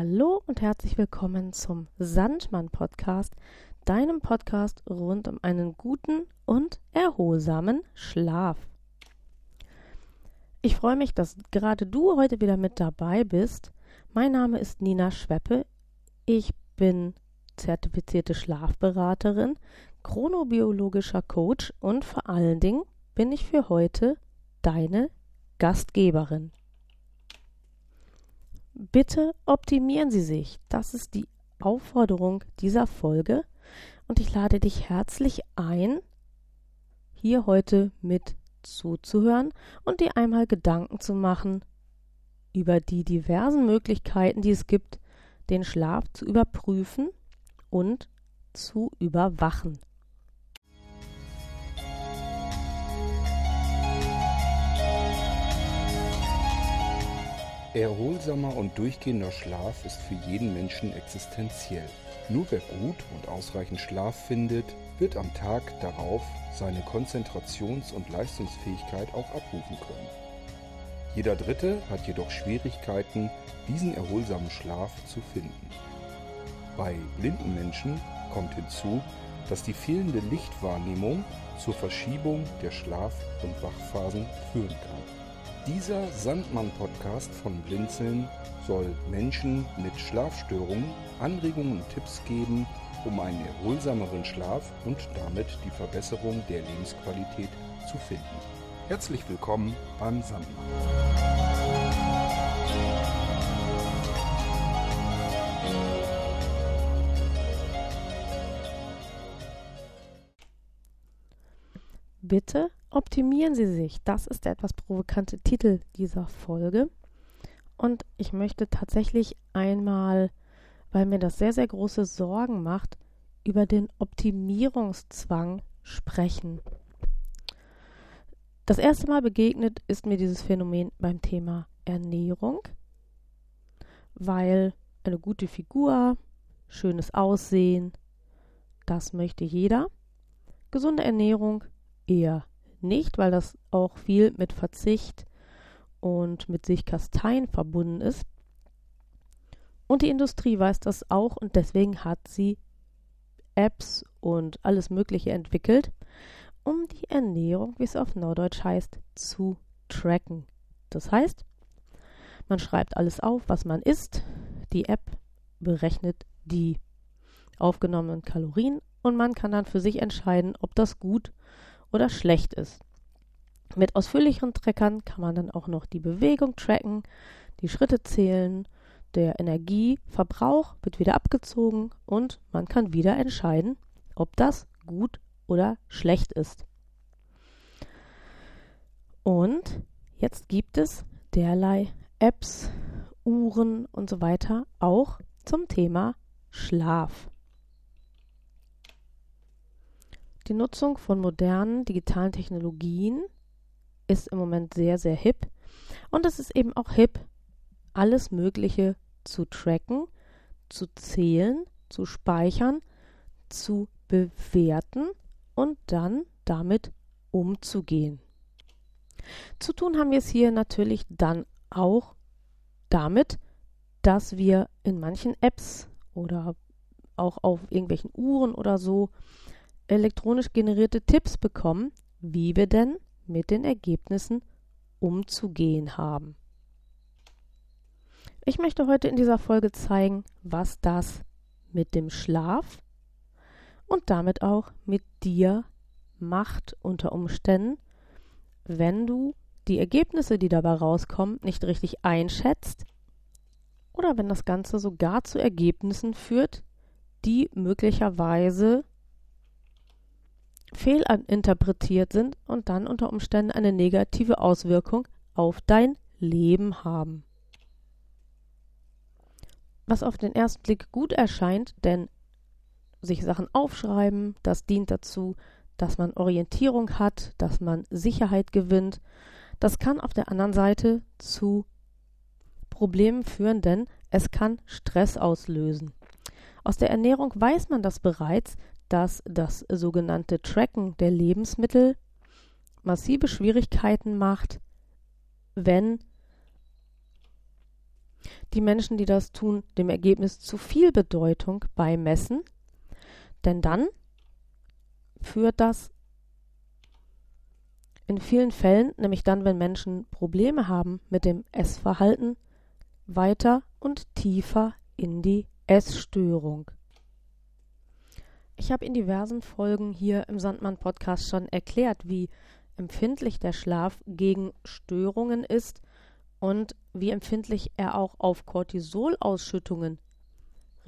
Hallo und herzlich willkommen zum Sandmann Podcast, deinem Podcast rund um einen guten und erholsamen Schlaf. Ich freue mich, dass gerade du heute wieder mit dabei bist. Mein Name ist Nina Schweppe. Ich bin zertifizierte Schlafberaterin, chronobiologischer Coach und vor allen Dingen bin ich für heute deine Gastgeberin. Bitte optimieren Sie sich. Das ist die Aufforderung dieser Folge. Und ich lade dich herzlich ein, hier heute mit zuzuhören und dir einmal Gedanken zu machen über die diversen Möglichkeiten, die es gibt, den Schlaf zu überprüfen und zu überwachen. Erholsamer und durchgehender Schlaf ist für jeden Menschen existenziell. Nur wer gut und ausreichend Schlaf findet, wird am Tag darauf seine Konzentrations- und Leistungsfähigkeit auch abrufen können. Jeder Dritte hat jedoch Schwierigkeiten, diesen erholsamen Schlaf zu finden. Bei blinden Menschen kommt hinzu, dass die fehlende Lichtwahrnehmung zur Verschiebung der Schlaf- und Wachphasen führen kann. Dieser Sandmann-Podcast von Blinzeln soll Menschen mit Schlafstörungen Anregungen und Tipps geben, um einen erholsameren Schlaf und damit die Verbesserung der Lebensqualität zu finden. Herzlich willkommen beim Sandmann. Bitte optimieren Sie sich. Das ist der etwas provokante Titel dieser Folge. Und ich möchte tatsächlich einmal, weil mir das sehr, sehr große Sorgen macht, über den Optimierungszwang sprechen. Das erste Mal begegnet ist mir dieses Phänomen beim Thema Ernährung, weil eine gute Figur, schönes Aussehen, das möchte jeder. Gesunde Ernährung eher nicht, weil das auch viel mit Verzicht und mit sich kasteien verbunden ist. Und die Industrie weiß das auch und deswegen hat sie Apps und alles Mögliche entwickelt, um die Ernährung, wie es auf Norddeutsch heißt, zu tracken. Das heißt, man schreibt alles auf, was man isst. Die App berechnet die aufgenommenen Kalorien und man kann dann für sich entscheiden, ob das gut oder schlecht ist. Mit ausführlicheren Trackern kann man dann auch noch die Bewegung tracken, die Schritte zählen, der Energieverbrauch wird wieder abgezogen und man kann wieder entscheiden, ob das gut oder schlecht ist. Und jetzt gibt es derlei Apps, Uhren und so weiter auch zum Thema Schlaf. Die Nutzung von modernen digitalen Technologien ist im Moment sehr, sehr hip. Und es ist eben auch hip, alles Mögliche zu tracken, zu zählen, zu speichern, zu bewerten und dann damit umzugehen. Zu tun haben wir es hier natürlich dann auch damit, dass wir in manchen Apps oder auch auf irgendwelchen Uhren oder so elektronisch generierte Tipps bekommen, wie wir denn mit den Ergebnissen umzugehen haben. Ich möchte heute in dieser Folge zeigen, was das mit dem Schlaf und damit auch mit dir macht unter Umständen, wenn du die Ergebnisse, die dabei rauskommen, nicht richtig einschätzt oder wenn das Ganze sogar zu Ergebnissen führt, die möglicherweise fehlinterpretiert sind und dann unter Umständen eine negative Auswirkung auf dein Leben haben. Was auf den ersten Blick gut erscheint, denn sich Sachen aufschreiben, das dient dazu, dass man Orientierung hat, dass man Sicherheit gewinnt. Das kann auf der anderen Seite zu Problemen führen, denn es kann Stress auslösen. Aus der Ernährung weiß man das bereits, dass das sogenannte Tracken der Lebensmittel massive Schwierigkeiten macht, wenn Die Menschen, die das tun, dem Ergebnis zu viel Bedeutung beimessen, denn dann führt das in vielen Fällen, nämlich dann, wenn Menschen Probleme haben mit dem Essverhalten, weiter und tiefer in die Essstörung. Ich habe in diversen Folgen hier im Sandmann Podcast schon erklärt, wie empfindlich der Schlaf gegen Störungen ist und wie empfindlich er auch auf Cortisolausschüttungen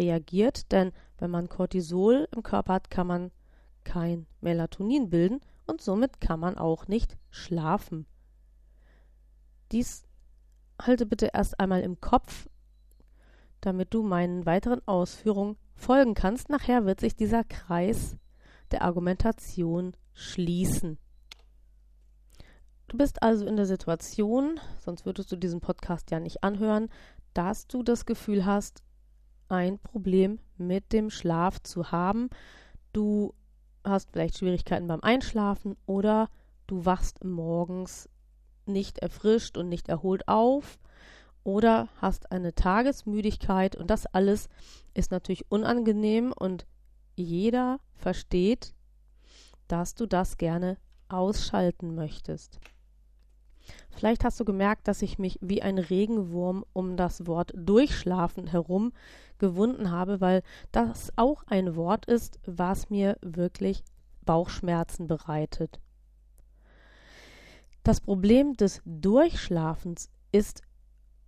reagiert, denn wenn man Cortisol im Körper hat, kann man kein Melatonin bilden und somit kann man auch nicht schlafen. Dies halte bitte erst einmal im Kopf, damit du meinen weiteren Ausführungen folgen kannst. Nachher wird sich dieser Kreis der Argumentation schließen. Du bist also in der Situation, sonst würdest du diesen Podcast ja nicht anhören, dass du das Gefühl hast, ein Problem mit dem Schlaf zu haben. Du hast vielleicht Schwierigkeiten beim Einschlafen oder du wachst morgens nicht erfrischt und nicht erholt auf oder hast eine Tagesmüdigkeit und das alles ist natürlich unangenehm und jeder versteht, dass du das gerne ausschalten möchtest. Vielleicht hast du gemerkt, dass ich mich wie ein Regenwurm um das Wort durchschlafen herum gewunden habe, weil das auch ein Wort ist, was mir wirklich Bauchschmerzen bereitet. Das Problem des Durchschlafens ist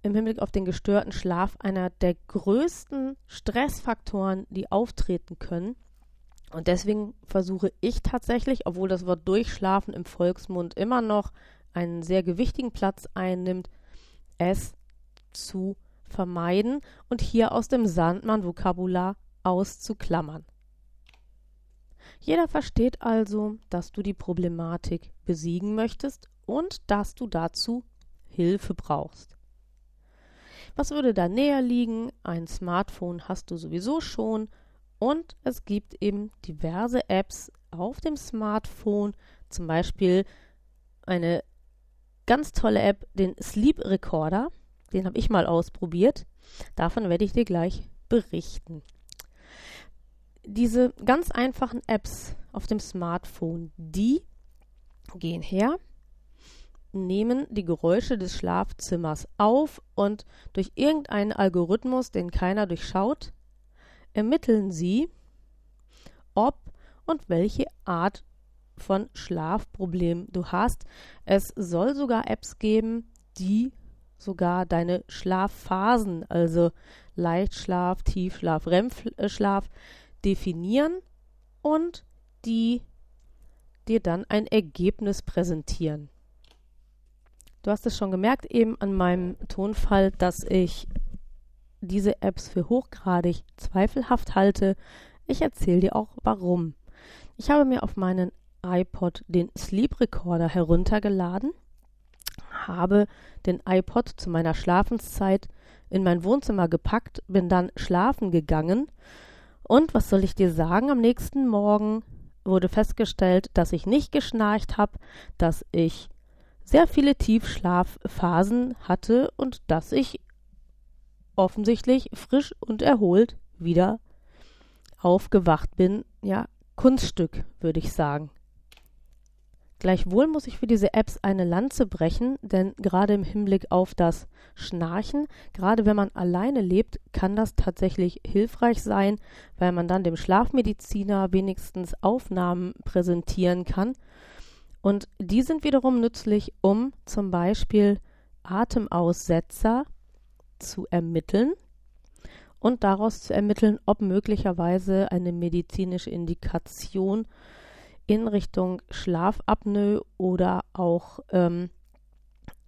im Hinblick auf den gestörten Schlaf einer der größten Stressfaktoren, die auftreten können. Und deswegen versuche ich tatsächlich, obwohl das Wort Durchschlafen im Volksmund immer noch einen sehr gewichtigen Platz einnimmt, es zu vermeiden und hier aus dem Sandmann-Vokabular auszuklammern. Jeder versteht also, dass du die Problematik besiegen möchtest und dass du dazu Hilfe brauchst. Was würde da näher liegen? Ein Smartphone hast du sowieso schon und es gibt eben diverse Apps auf dem Smartphone, zum Beispiel eine ganz tolle App, den Sleep Recorder. Den habe ich mal ausprobiert. Davon werde ich dir gleich berichten. Diese ganz einfachen Apps auf dem Smartphone, die gehen her, nehmen die Geräusche des Schlafzimmers auf und durch irgendeinen Algorithmus, den keiner durchschaut, ermitteln sie, ob und welche Art von Schlafproblemen du hast. Es soll sogar Apps geben, die sogar deine Schlafphasen, also Leichtschlaf, Tiefschlaf, REM-Schlaf definieren und die dir dann ein Ergebnis präsentieren. Du hast es schon gemerkt eben an meinem Tonfall, dass ich diese Apps für hochgradig zweifelhaft halte. Ich erzähle dir auch warum. Ich habe mir auf meinen iPod den Sleep Recorder heruntergeladen, habe den iPod zu meiner Schlafenszeit in mein Wohnzimmer gepackt, bin dann schlafen gegangen und was soll ich dir sagen, am nächsten Morgen wurde festgestellt, dass ich nicht geschnarcht habe, dass ich sehr viele Tiefschlafphasen hatte und dass ich offensichtlich frisch und erholt wieder aufgewacht bin. Ja, Kunststück, würde ich sagen. Gleichwohl muss ich für diese Apps eine Lanze brechen, denn gerade im Hinblick auf das Schnarchen, gerade wenn man alleine lebt, kann das tatsächlich hilfreich sein, weil man dann dem Schlafmediziner wenigstens Aufnahmen präsentieren kann. Und die sind wiederum nützlich, um zum Beispiel Atemaussetzer zu ermitteln und daraus zu ermitteln, ob möglicherweise eine medizinische Indikation in Richtung Schlafapnoe oder auch ähm,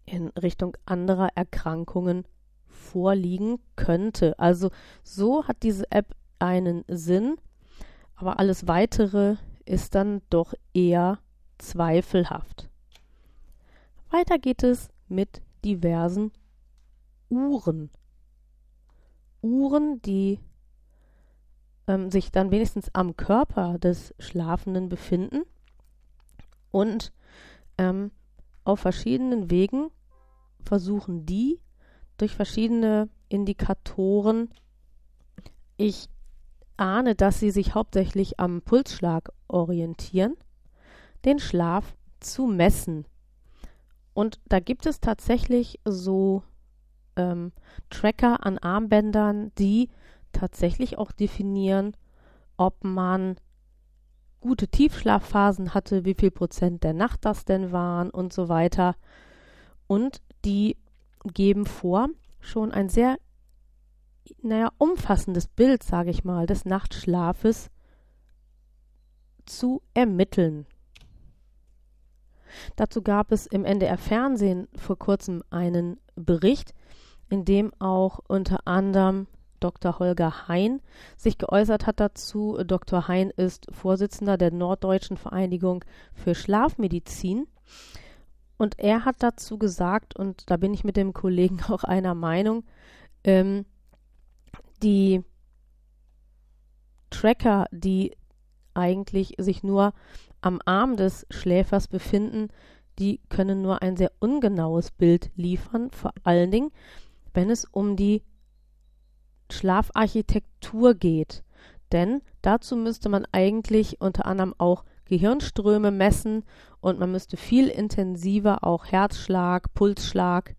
in Richtung anderer Erkrankungen vorliegen könnte. Also so hat diese App einen Sinn, aber alles weitere ist dann doch eher zweifelhaft. Weiter geht es mit diversen Uhren. Uhren, die ähm, sich dann wenigstens am Körper des Schlafenden befinden und ähm, auf verschiedenen Wegen versuchen die durch verschiedene Indikatoren. Ich ahne, dass sie sich hauptsächlich am Pulsschlag orientieren, den Schlaf zu messen. Und da gibt es tatsächlich so ähm, Tracker an Armbändern, die tatsächlich auch definieren, ob man gute Tiefschlafphasen hatte, wie viel Prozent der Nacht das denn waren und so weiter. Und die geben vor, schon ein sehr, naja, umfassendes Bild, sage ich mal, des Nachtschlafes zu ermitteln. Dazu gab es im NDR Fernsehen vor kurzem einen Bericht, in dem auch unter anderem Dr. Holger Hein sich geäußert hat dazu. Dr. Hein ist Vorsitzender der Norddeutschen Vereinigung für Schlafmedizin. Und er hat dazu gesagt, und da bin ich mit dem Kollegen auch einer Meinung, ähm, die Tracker, die eigentlich sich nur am Arm des Schläfers befinden, die können nur ein sehr ungenaues Bild liefern, vor allen Dingen, wenn es um die Schlafarchitektur geht. Denn dazu müsste man eigentlich unter anderem auch Gehirnströme messen und man müsste viel intensiver auch Herzschlag, Pulsschlag,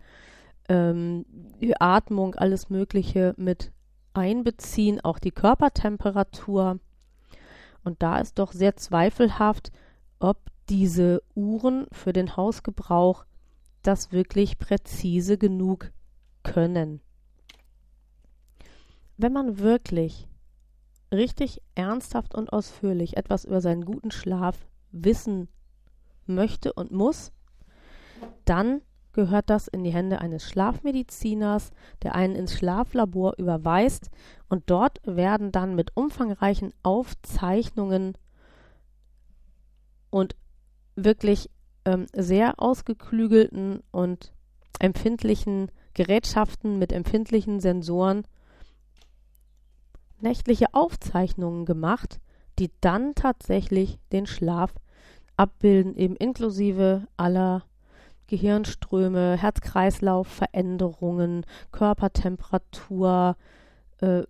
ähm, Atmung, alles Mögliche mit einbeziehen, auch die Körpertemperatur. Und da ist doch sehr zweifelhaft, ob diese Uhren für den Hausgebrauch das wirklich präzise genug können. Wenn man wirklich richtig ernsthaft und ausführlich etwas über seinen guten Schlaf wissen möchte und muss, dann gehört das in die Hände eines Schlafmediziners, der einen ins Schlaflabor überweist. Und dort werden dann mit umfangreichen Aufzeichnungen und wirklich ähm, sehr ausgeklügelten und empfindlichen Gerätschaften mit empfindlichen Sensoren nächtliche Aufzeichnungen gemacht, die dann tatsächlich den Schlaf abbilden, eben inklusive aller Gehirnströme, Herz-Kreislauf-Veränderungen, Körpertemperatur, äh,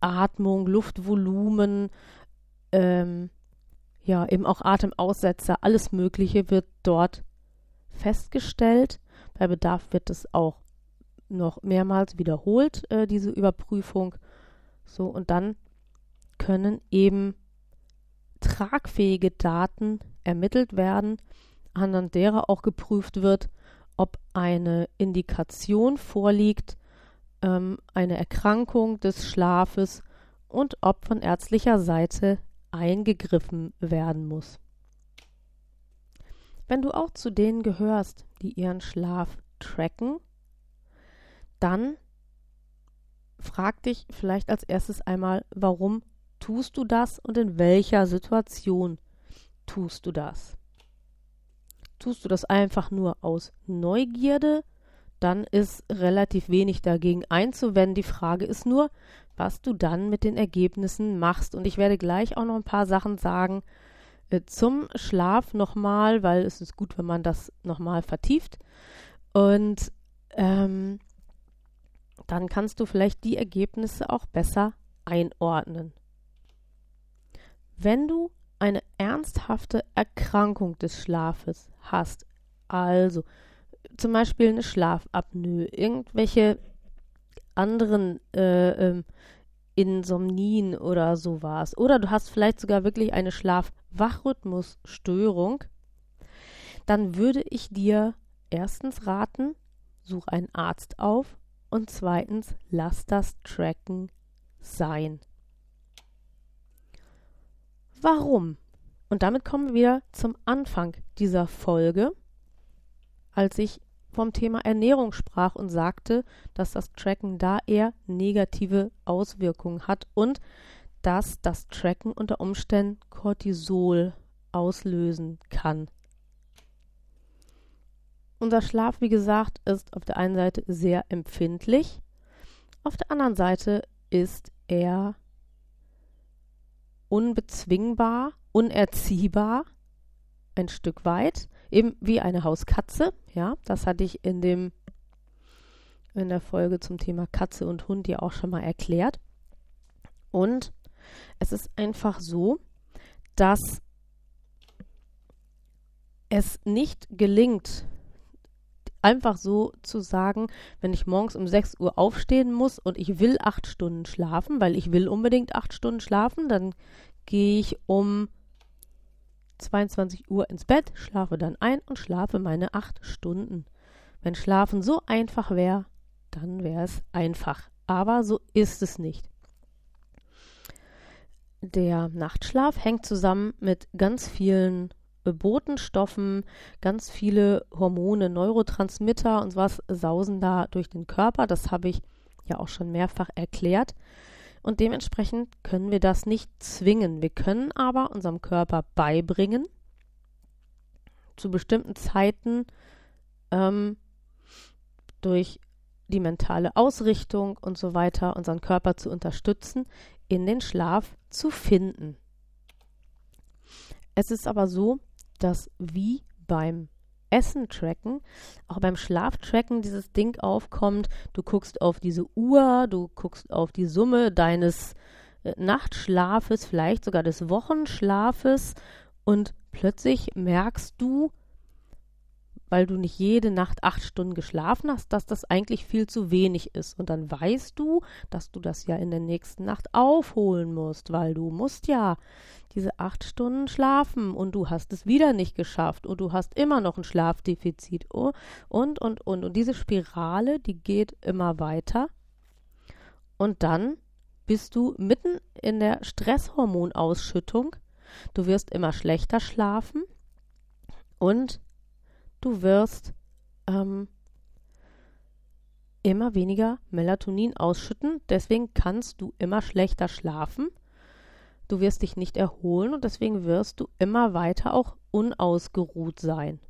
Atmung, Luftvolumen, ähm, ja, eben auch Atemaussetzer, alles Mögliche wird dort festgestellt. Bei Bedarf wird es auch noch mehrmals wiederholt, äh, diese Überprüfung. So, und dann können eben tragfähige Daten ermittelt werden, anhand derer auch geprüft wird, ob eine Indikation vorliegt, ähm, eine Erkrankung des Schlafes und ob von ärztlicher Seite eingegriffen werden muss. Wenn du auch zu denen gehörst, die ihren Schlaf tracken, dann frag dich vielleicht als erstes einmal, warum tust du das und in welcher Situation tust du das? Tust du das einfach nur aus Neugierde, dann ist relativ wenig dagegen einzuwenden. Die Frage ist nur, was du dann mit den Ergebnissen machst. Und ich werde gleich auch noch ein paar Sachen sagen äh, zum Schlaf nochmal, weil es ist gut, wenn man das nochmal vertieft. Und ähm, dann kannst du vielleicht die Ergebnisse auch besser einordnen. Wenn du eine ernsthafte Erkrankung des Schlafes hast, also zum Beispiel eine Schlafapnoe, irgendwelche anderen äh, ähm, Insomnien oder sowas, oder du hast vielleicht sogar wirklich eine Schlaf-Wachrhythmusstörung, dann würde ich dir erstens raten, such einen Arzt auf und zweitens, lass das Tracken sein. Warum? Und damit kommen wir wieder zum Anfang dieser Folge, als ich vom Thema Ernährung sprach und sagte, dass das Tracken da eher negative Auswirkungen hat und dass das Tracken unter Umständen Cortisol auslösen kann. Unser Schlaf, wie gesagt, ist auf der einen Seite sehr empfindlich, auf der anderen Seite ist er unbezwingbar, unerziehbar, ein Stück weit, eben wie eine Hauskatze. Ja, das hatte ich in dem in der Folge zum Thema Katze und Hund ja auch schon mal erklärt. Und es ist einfach so, dass es nicht gelingt, einfach so zu sagen, wenn ich morgens um 6 Uhr aufstehen muss und ich will acht Stunden schlafen, weil ich will unbedingt acht Stunden schlafen, dann gehe ich um 22 Uhr ins Bett, schlafe dann ein und schlafe meine acht Stunden. Wenn Schlafen so einfach wäre, dann wäre es einfach. Aber so ist es nicht. Der Nachtschlaf hängt zusammen mit ganz vielen Botenstoffen, ganz viele Hormone, Neurotransmitter und was sausen da durch den Körper. Das habe ich ja auch schon mehrfach erklärt. Und dementsprechend können wir das nicht zwingen. Wir können aber unserem Körper beibringen, zu bestimmten Zeiten ähm, durch die mentale Ausrichtung und so weiter unseren Körper zu unterstützen, in den Schlaf zu finden. Es ist aber so, dass wie beim Essen tracken, auch beim Schlaf tracken dieses Ding aufkommt. Du guckst auf diese Uhr, du guckst auf die Summe deines äh, Nachtschlafes, vielleicht sogar des Wochenschlafes und plötzlich merkst du, weil du nicht jede Nacht acht Stunden geschlafen hast, dass das eigentlich viel zu wenig ist. Und dann weißt du, dass du das ja in der nächsten Nacht aufholen musst, weil du musst ja diese acht Stunden schlafen und du hast es wieder nicht geschafft und du hast immer noch ein Schlafdefizit oh, und, und, und. Und diese Spirale, die geht immer weiter. Und dann bist du mitten in der Stresshormonausschüttung. Du wirst immer schlechter schlafen und du wirst ähm, immer weniger Melatonin ausschütten. Deswegen kannst du immer schlechter schlafen. Du wirst dich nicht erholen und deswegen wirst du immer weiter auch unausgeruht sein.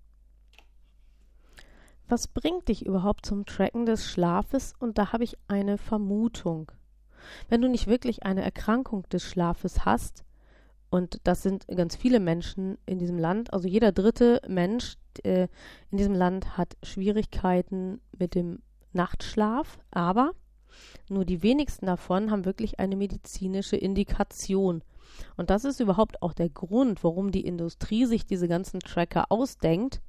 Was bringt dich überhaupt zum Tracken des Schlafes? Und da habe ich eine Vermutung. Wenn du nicht wirklich eine Erkrankung des Schlafes hast, und das sind ganz viele Menschen in diesem Land, also jeder dritte Mensch äh, in diesem Land hat Schwierigkeiten mit dem Nachtschlaf, aber nur die wenigsten davon haben wirklich eine medizinische Indikation. Und das ist überhaupt auch der Grund, warum die Industrie sich diese ganzen Tracker ausdenkt.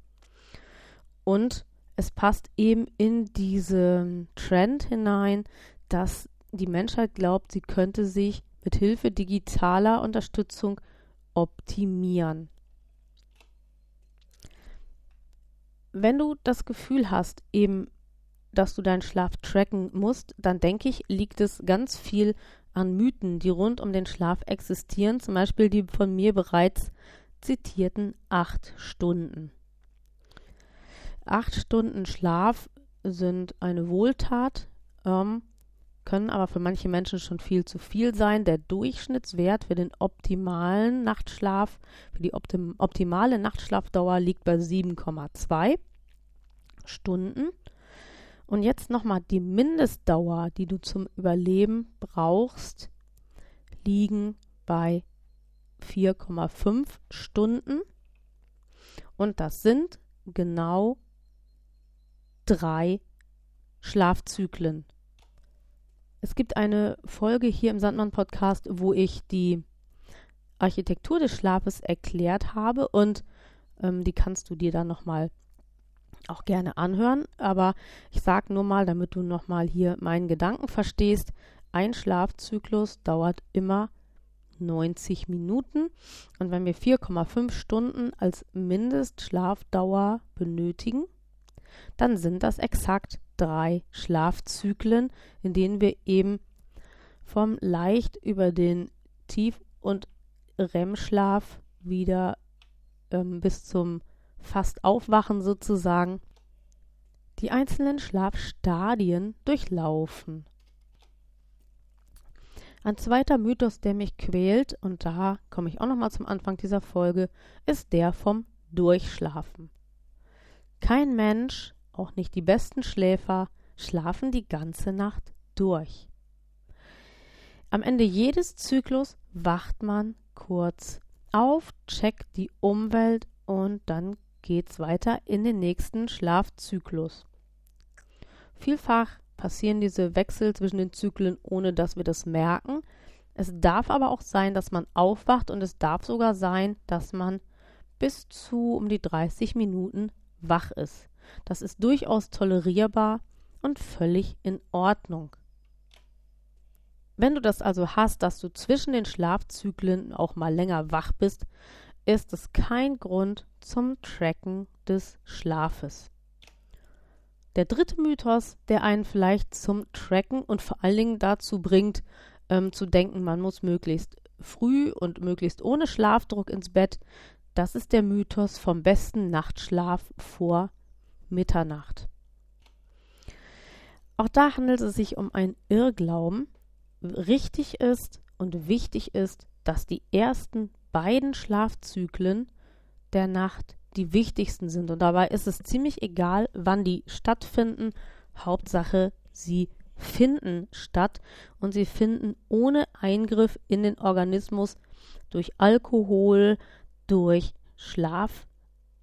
Und es passt eben in diesen Trend hinein, dass die Menschheit glaubt, sie könnte sich mit Hilfe digitaler Unterstützung optimieren. Wenn du das Gefühl hast, eben, dass du deinen Schlaf tracken musst, dann denke ich, liegt es ganz viel an Mythen, die rund um den Schlaf existieren, zum Beispiel die von mir bereits zitierten acht Stunden. Acht Stunden Schlaf sind eine Wohltat, ähm, können aber für manche Menschen schon viel zu viel sein. Der Durchschnittswert für den optimalen Nachtschlaf, für die optim optimale Nachtschlafdauer liegt bei 7,2 Stunden. Und jetzt nochmal die Mindestdauer, die du zum Überleben brauchst, liegen bei 4,5 Stunden. Und das sind genau drei Schlafzyklen. Es gibt eine Folge hier im Sandmann-Podcast, wo ich die Architektur des Schlafes erklärt habe und ähm, die kannst du dir dann nochmal auch gerne anhören. Aber ich sage nur mal, damit du nochmal hier meinen Gedanken verstehst, ein Schlafzyklus dauert immer 90 Minuten. Und wenn wir 4,5 Stunden als Mindestschlafdauer benötigen, dann sind das exakt drei Schlafzyklen, in denen wir eben vom leicht über den Tief- und REM-Schlaf wieder ähm, bis zum fast Aufwachen sozusagen die einzelnen Schlafstadien durchlaufen. Ein zweiter Mythos, der mich quält, und da komme ich auch nochmal zum Anfang dieser Folge, ist der vom Durchschlafen. Kein Mensch auch nicht die besten Schläfer schlafen die ganze Nacht durch. Am Ende jedes Zyklus wacht man kurz auf, checkt die Umwelt und dann geht's weiter in den nächsten Schlafzyklus. Vielfach passieren diese Wechsel zwischen den Zyklen, ohne dass wir das merken. Es darf aber auch sein, dass man aufwacht und es darf sogar sein, dass man bis zu um die 30 Minuten wach ist. Das ist durchaus tolerierbar und völlig in Ordnung. Wenn du das also hast, dass du zwischen den Schlafzyklen auch mal länger wach bist, ist es kein Grund zum Tracken des Schlafes. Der dritte Mythos, der einen vielleicht zum Tracken und vor allen Dingen dazu bringt, ähm, zu denken, man muss möglichst früh und möglichst ohne Schlafdruck ins Bett, das ist der Mythos vom besten Nachtschlaf vor Mitternacht. Auch da handelt es sich um einen Irrglauben. Richtig ist und wichtig ist, dass die ersten beiden Schlafzyklen der Nacht die wichtigsten sind. Und dabei ist es ziemlich egal, wann die stattfinden. Hauptsache, sie finden statt und sie finden ohne Eingriff in den Organismus durch Alkohol, durch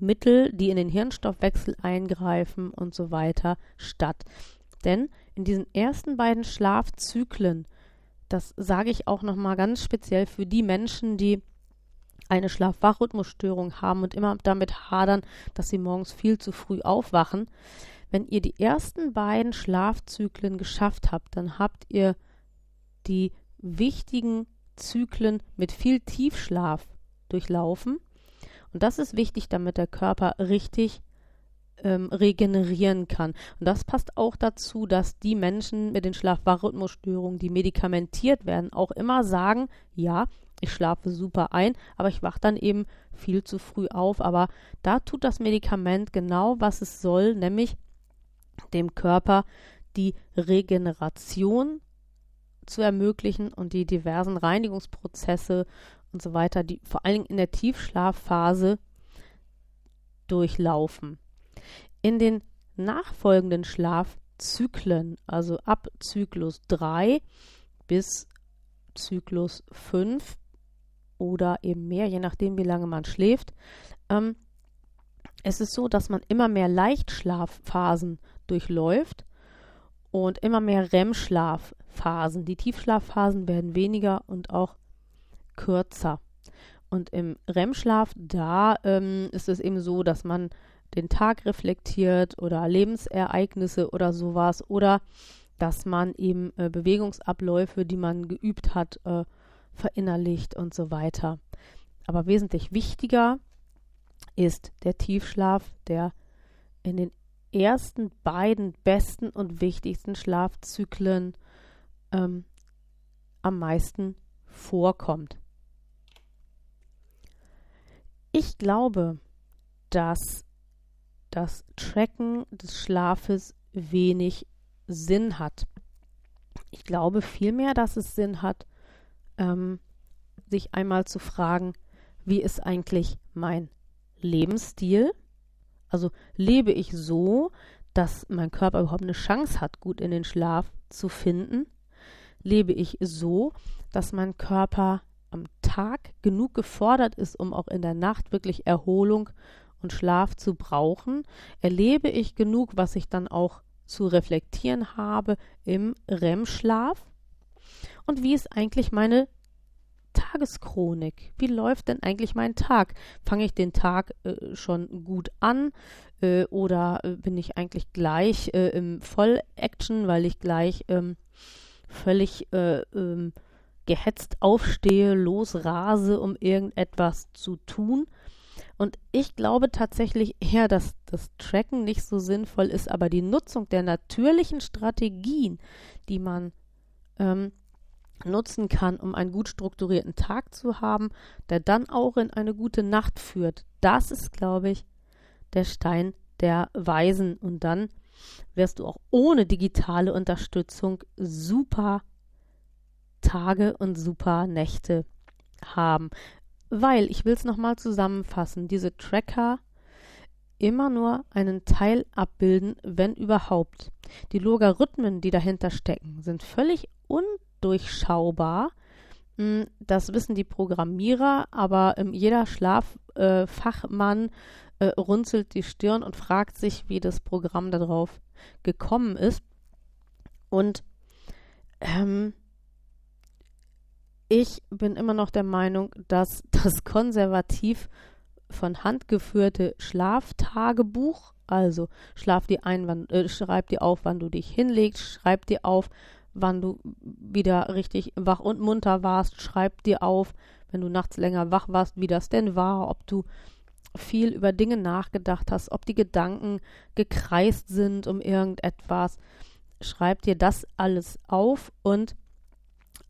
Schlafmittel, die in den Hirnstoffwechsel eingreifen und so weiter statt. Denn in diesen ersten beiden Schlafzyklen, das sage ich auch nochmal ganz speziell für die Menschen, die eine Schlaf-Wach-Rhythmusstörung haben und immer damit hadern, dass sie morgens viel zu früh aufwachen. Wenn ihr die ersten beiden Schlafzyklen geschafft habt, dann habt ihr die wichtigen Zyklen mit viel Tiefschlaf durchlaufen. Und das ist wichtig, damit der Körper richtig ähm, regenerieren kann. Und das passt auch dazu, dass die Menschen mit den Schlaf-Wach-Rhythmusstörungen, die medikamentiert werden, auch immer sagen, ja, ich schlafe super ein, aber ich wache dann eben viel zu früh auf. Aber da tut das Medikament genau, was es soll, nämlich dem Körper die Regeneration zu ermöglichen und die diversen Reinigungsprozesse und so weiter, die vor allen Dingen in der Tiefschlafphase durchlaufen. In den nachfolgenden Schlafzyklen, also ab Zyklus 3 bis Zyklus 5, oder eben mehr, je nachdem, wie lange man schläft. Ähm, es ist so, dass man immer mehr Leichtschlafphasen durchläuft und immer mehr REM-Schlafphasen. Die Tiefschlafphasen werden weniger und auch kürzer. Und im REM-Schlaf, da ähm, ist es eben so, dass man den Tag reflektiert oder Lebensereignisse oder sowas oder dass man eben äh, Bewegungsabläufe, die man geübt hat, äh, verinnerlicht und so weiter. Aber wesentlich wichtiger ist der Tiefschlaf, der in den ersten beiden besten und wichtigsten Schlafzyklen ähm, am meisten vorkommt. Ich glaube, dass das Tracken des Schlafes wenig Sinn hat. Ich glaube vielmehr, dass es Sinn hat, ähm, sich einmal zu fragen, wie ist eigentlich mein Lebensstil? Also lebe ich so, dass mein Körper überhaupt eine Chance hat, gut in den Schlaf zu finden? Lebe ich so, dass mein Körper am Tag genug gefordert ist, um auch in der Nacht wirklich Erholung und Schlaf zu brauchen? Erlebe ich genug, was ich dann auch zu reflektieren habe im REM-Schlaf? Und wie ist eigentlich meine Tageschronik? Wie läuft denn eigentlich mein Tag? Fange ich den Tag äh, schon gut an äh, oder äh, bin ich eigentlich gleich äh, im Voll-Action, weil ich gleich ähm, völlig äh, ähm, gehetzt aufstehe, losrase, um irgendetwas zu tun? Und ich glaube tatsächlich eher, dass das Tracken nicht so sinnvoll ist, aber die Nutzung der natürlichen Strategien, die man ähm, nutzen kann, um einen gut strukturierten Tag zu haben, der dann auch in eine gute Nacht führt. Das ist, glaube ich, der Stein der Weisen. Und dann wirst du auch ohne digitale Unterstützung super Tage und super Nächte haben. Weil, ich will es nochmal zusammenfassen, diese Tracker immer nur einen Teil abbilden, wenn überhaupt. Die Logarithmen, die dahinter stecken, sind völlig un durchschaubar. Hm, das wissen die Programmierer, aber ähm, jeder Schlaffachmann äh, äh, runzelt die Stirn und fragt sich, wie das Programm darauf gekommen ist. Und ähm, ich bin immer noch der Meinung, dass das konservativ von Hand geführte Schlaftagebuch, also schlaf dir ein, wann, äh, schreib dir auf, wann du dich hinlegst, schreib dir auf, wann du wieder richtig wach und munter warst, schreib dir auf, wenn du nachts länger wach warst, wie das denn war, ob du viel über Dinge nachgedacht hast, ob die Gedanken gekreist sind um irgendetwas. Schreib dir das alles auf und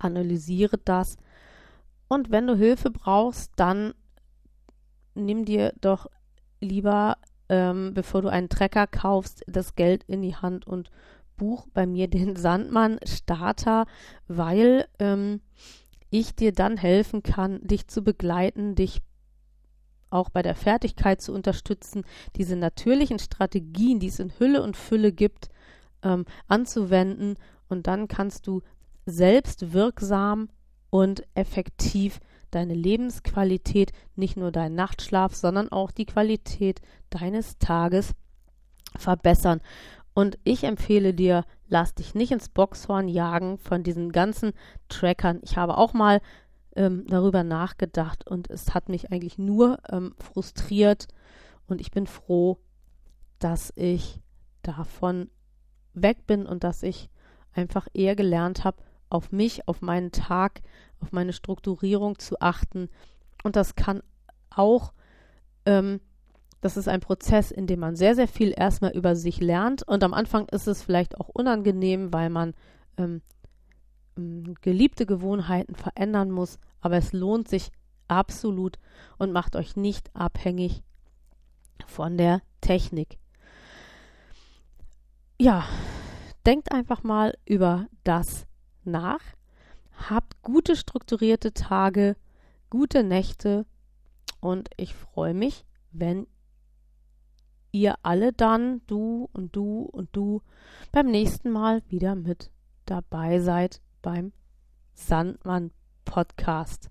analysiere das. Und wenn du Hilfe brauchst, dann nimm dir doch lieber, ähm, bevor du einen Trecker kaufst, das Geld in die Hand und buch bei mir den Sandmann Starter, weil ähm, ich dir dann helfen kann, dich zu begleiten, dich auch bei der Fertigkeit zu unterstützen, diese natürlichen Strategien, die es in Hülle und Fülle gibt, ähm, anzuwenden und dann kannst du selbst wirksam und effektiv deine Lebensqualität, nicht nur deinen Nachtschlaf, sondern auch die Qualität deines Tages verbessern. Und ich empfehle dir, lass dich nicht ins Boxhorn jagen von diesen ganzen Trackern. Ich habe auch mal ähm, darüber nachgedacht und es hat mich eigentlich nur ähm, frustriert und ich bin froh, dass ich davon weg bin und dass ich einfach eher gelernt habe, auf mich, auf meinen Tag, auf meine Strukturierung zu achten. Und das kann auch, ähm, das ist ein Prozess, in dem man sehr, sehr viel erstmal über sich lernt. Und am Anfang ist es vielleicht auch unangenehm, weil man ähm, geliebte Gewohnheiten verändern muss. Aber es lohnt sich absolut und macht euch nicht abhängig von der Technik. Ja, denkt einfach mal über das nach. Habt gute strukturierte Tage, gute Nächte und ich freue mich, wenn ihr alle dann, du und du und du, beim nächsten Mal wieder mit dabei seid beim Sandmann Podcast.